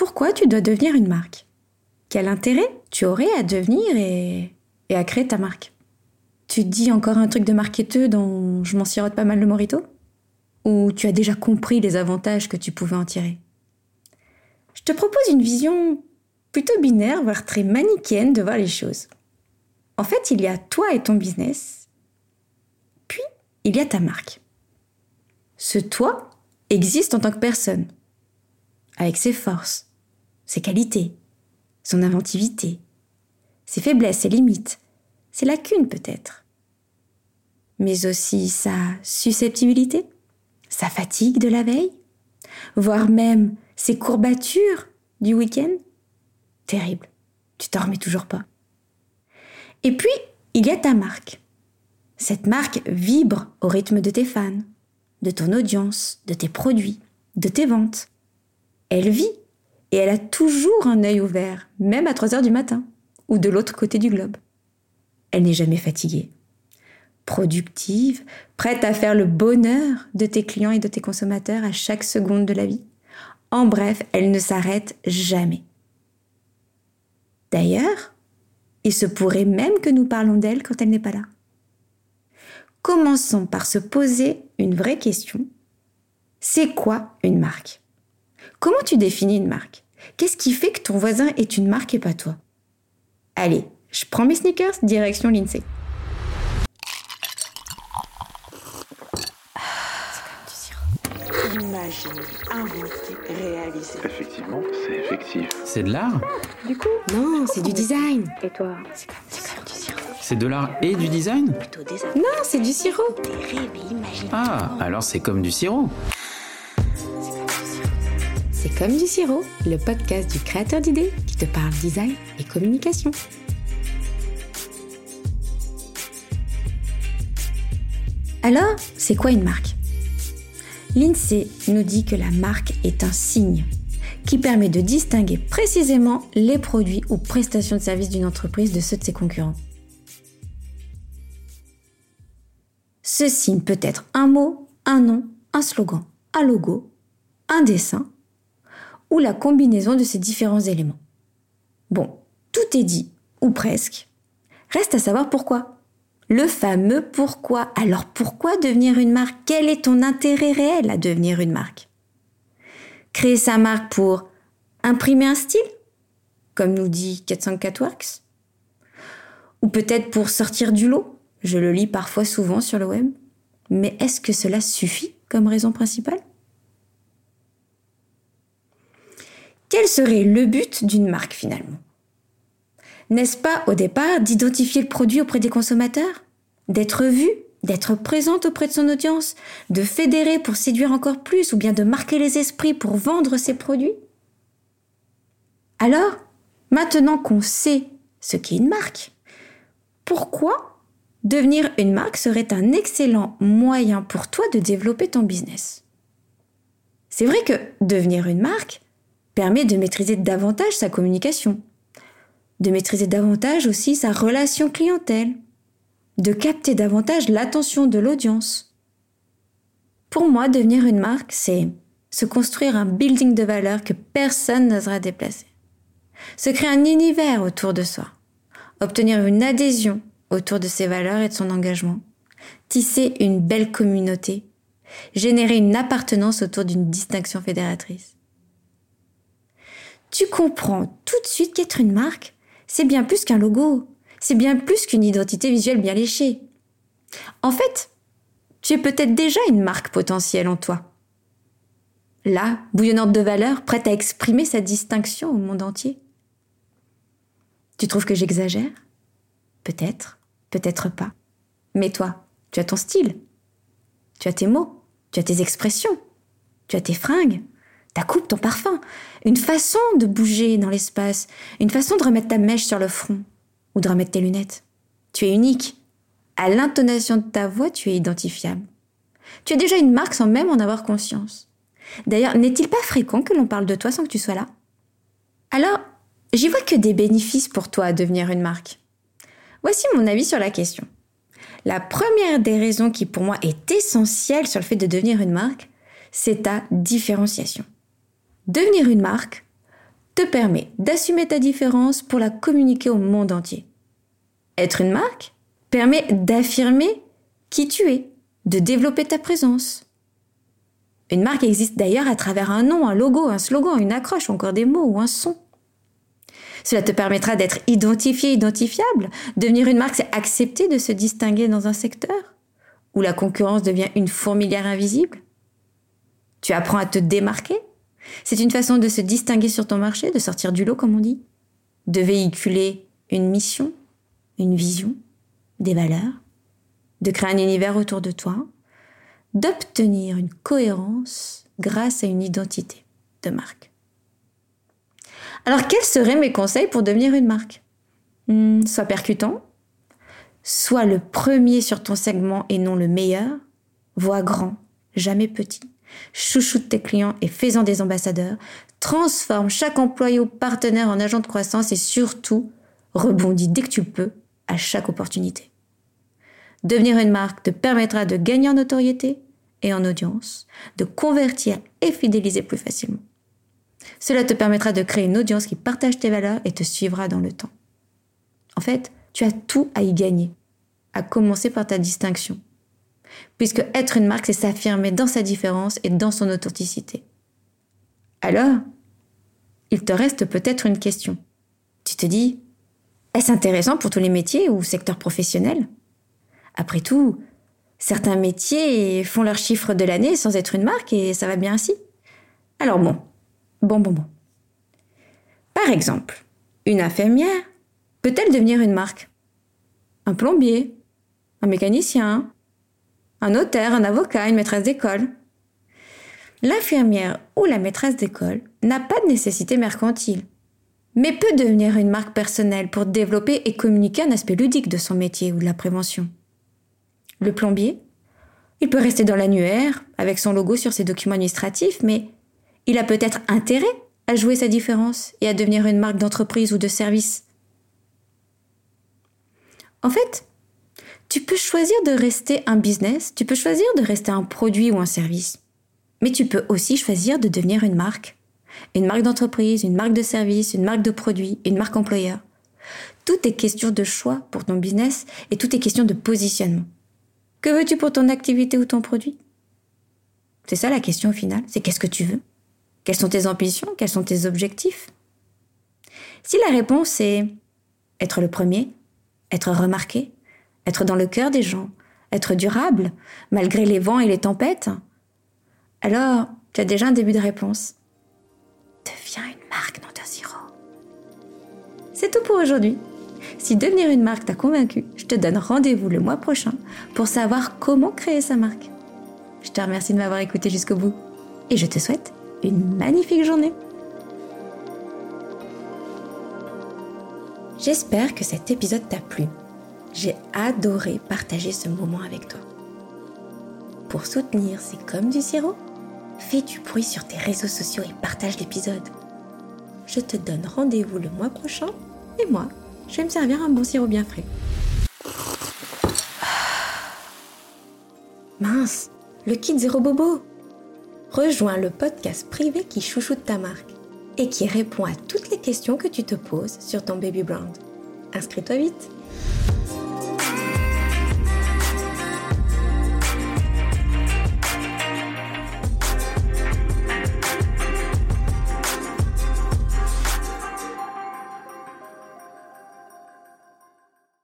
Pourquoi tu dois devenir une marque? Quel intérêt tu aurais à devenir et, à créer ta marque? Tu te dis encore un truc de marketeux dont je m'en sirote pas mal le morito? Ou tu as déjà compris les avantages que tu pouvais en tirer? Je te propose une vision plutôt binaire, voire très manichéenne de voir les choses. En fait, il y a toi et ton business, puis il y a ta marque. Ce toi existe en tant que personne, avec ses forces, ses qualités, son inventivité, ses faiblesses, ses limites, ses lacunes peut-être, mais aussi sa susceptibilité, sa fatigue de la veille, voire même ses courbatures du week-end. Terrible, tu remets toujours pas. Et puis, il y a ta marque. Cette marque vibre au rythme de tes fans, de ton audience, de tes produits, de tes ventes. Elle vit et elle a toujours un œil ouvert, même à 3 heures du matin ou de l'autre côté du globe. Elle n'est jamais fatiguée. Productive, prête à faire le bonheur de tes clients et de tes consommateurs à chaque seconde de la vie. En bref, elle ne s'arrête jamais. D'ailleurs, il se pourrait même que nous parlons d'elle quand elle n'est pas là. Commençons par se poser une vraie question. C'est quoi une marque? Comment tu définis une marque? Qu'est-ce qui fait que ton voisin est une marque et pas toi? Allez, je prends mes sneakers, direction l'INSEE. Imaginer, inventer, réaliser. Effectivement, c'est effectif. C'est de l'art? Du coup? Non, c'est du design. Et toi? C'est comme, du sirop. C'est de l'art et du design? Plutôt des Non, c'est du sirop. des rêves et imaginer. Ah, alors c'est comme du sirop. C'est comme du sirop, le podcast du créateur d'idées qui te parle design et communication. Alors, c'est quoi une marque? L'INSEE nous dit que la marque est un signe qui permet de distinguer précisément les produits ou prestations de services d'une entreprise de ceux de ses concurrents. Ce signe peut être un mot, un nom, un slogan, un logo, un dessin ou la combinaison de ces différents éléments. Bon, tout est dit, ou presque. Reste à savoir pourquoi. Le fameux pourquoi. Alors pourquoi devenir une marque? Quel est ton intérêt réel à devenir une marque? Créer sa marque pour imprimer un style Comme nous dit 404 Works? Ou peut-être pour sortir du lot? Je le lis parfois souvent sur le web. Mais est-ce que cela suffit comme raison principale? Quel serait le but d'une marque finalement? N'est-ce pas au départ d'identifier le produit auprès des consommateurs? D'être vu D'être présente auprès de son audience De fédérer pour séduire encore plus ou bien de marquer les esprits pour vendre ses produits? Alors, maintenant qu'on sait ce qu'est une marque, pourquoi devenir une marque serait un excellent moyen pour toi de développer ton business? C'est vrai que devenir une marque, permet de maîtriser davantage sa communication, de maîtriser davantage aussi sa relation clientèle, de capter davantage l'attention de l'audience. Pour moi, devenir une marque, c'est se construire un building de valeur que personne n'osera déplacer. Se créer un univers autour de soi. Obtenir une adhésion autour de ses valeurs et de son engagement. Tisser une belle communauté. Générer une appartenance autour d'une distinction fédératrice tu comprends tout de suite qu'être une marque, c'est bien plus qu'un logo, c'est bien plus qu'une identité visuelle bien léchée. En fait, tu es peut-être déjà une marque potentielle en toi. Là, bouillonnante de valeur, prête à exprimer sa distinction au monde entier. Tu trouves que j'exagère? Peut-être, peut-être pas. Mais toi, tu as ton style. Tu as tes mots, tu as tes expressions, tu as tes fringues, ta coupe, ton parfum, une façon de bouger dans l'espace, une façon de remettre ta mèche sur le front ou de remettre tes lunettes. Tu es unique. À l'intonation de ta voix, tu es identifiable. Tu as déjà une marque sans même en avoir conscience. D'ailleurs, n'est-il pas fréquent que l'on parle de toi sans que tu sois là? Alors, j'y vois que des bénéfices pour toi à devenir une marque. Voici mon avis sur la question. La première des raisons qui pour moi est essentielle sur le fait de devenir une marque, c'est ta différenciation. Devenir une marque te permet d'assumer ta différence pour la communiquer au monde entier. Être une marque permet d'affirmer qui tu es, de développer ta présence. Une marque existe d'ailleurs à travers un nom, un logo, un slogan, une accroche, encore des mots ou un son. Cela te permettra d'être identifié, identifiable. Devenir une marque, c'est accepter de se distinguer dans un secteur où la concurrence devient une fourmilière invisible. Tu apprends à te démarquer. C'est une façon de se distinguer sur ton marché, de sortir du lot, comme on dit. De véhiculer une mission, une vision, des valeurs. De créer un univers autour de toi. D'obtenir une cohérence grâce à une identité de marque. Alors, quels seraient mes conseils pour devenir une marque? Hmm, Sois percutant, sois le premier sur ton segment et non le meilleur, vois grand, jamais petit, chouchoute tes clients et fais-en des ambassadeurs, transforme chaque employé ou partenaire en agent de croissance et surtout, rebondis dès que tu peux à chaque opportunité. Devenir une marque te permettra de gagner en notoriété et en audience, de convertir et fidéliser plus facilement. Cela te permettra de créer une audience qui partage tes valeurs et te suivra dans le temps. En fait, tu as tout à y gagner, à commencer par ta distinction. Puisque être une marque, c'est s'affirmer dans sa différence et dans son authenticité. Alors, il te reste peut-être une question. Tu te dis, est-ce intéressant pour tous les métiers ou secteurs professionnels? Après tout, certains métiers font leur chiffre de l'année sans être une marque et ça va bien ainsi. Alors bon, Bon, bon, bon. Par exemple, une infirmière peut-elle devenir une marque? Un plombier? Un mécanicien? Un notaire Un avocat Une maîtresse d'école L'infirmière ou la maîtresse d'école n'a pas de nécessité mercantile, mais peut devenir une marque personnelle pour développer et communiquer un aspect ludique de son métier ou de la prévention. Le plombier Il peut rester dans l'annuaire avec son logo sur ses documents administratifs, mais il a peut-être intérêt à jouer sa différence et à devenir une marque d'entreprise ou de service. En fait, tu peux choisir de rester un business, tu peux choisir de rester un produit ou un service, mais tu peux aussi choisir de devenir une marque. Une marque d'entreprise, une marque de service, une marque de produit, une marque employeur. Tout est question de choix pour ton business et tout est question de positionnement. Que veux-tu pour ton activité ou ton produit? C'est ça la question au final, c'est qu'est-ce que tu veux? Quelles sont tes ambitions? Quels sont tes objectifs? Si la réponse est être le premier, être remarqué, être dans le cœur des gens, être durable, malgré les vents et les tempêtes, alors tu as déjà un début de réponse. Deviens une marque, non sirop. C'est tout pour aujourd'hui. Si devenir une marque t'a convaincu, je te donne rendez-vous le mois prochain pour savoir comment créer sa marque. Je te remercie de m'avoir écouté jusqu'au bout et je te souhaite une magnifique journée. J'espère que cet épisode t'a plu. J'ai adoré partager ce moment avec toi. Pour soutenir C'est comme du sirop, fais du bruit sur tes réseaux sociaux et partage l'épisode. Je te donne rendez-vous le mois prochain et moi, je vais me servir un bon sirop bien frais. Mince, le kit zéro bobo rejoins le podcast privé qui chouchoute ta marque et qui répond à toutes les questions que tu te poses sur ton baby brand. Inscris-toi vite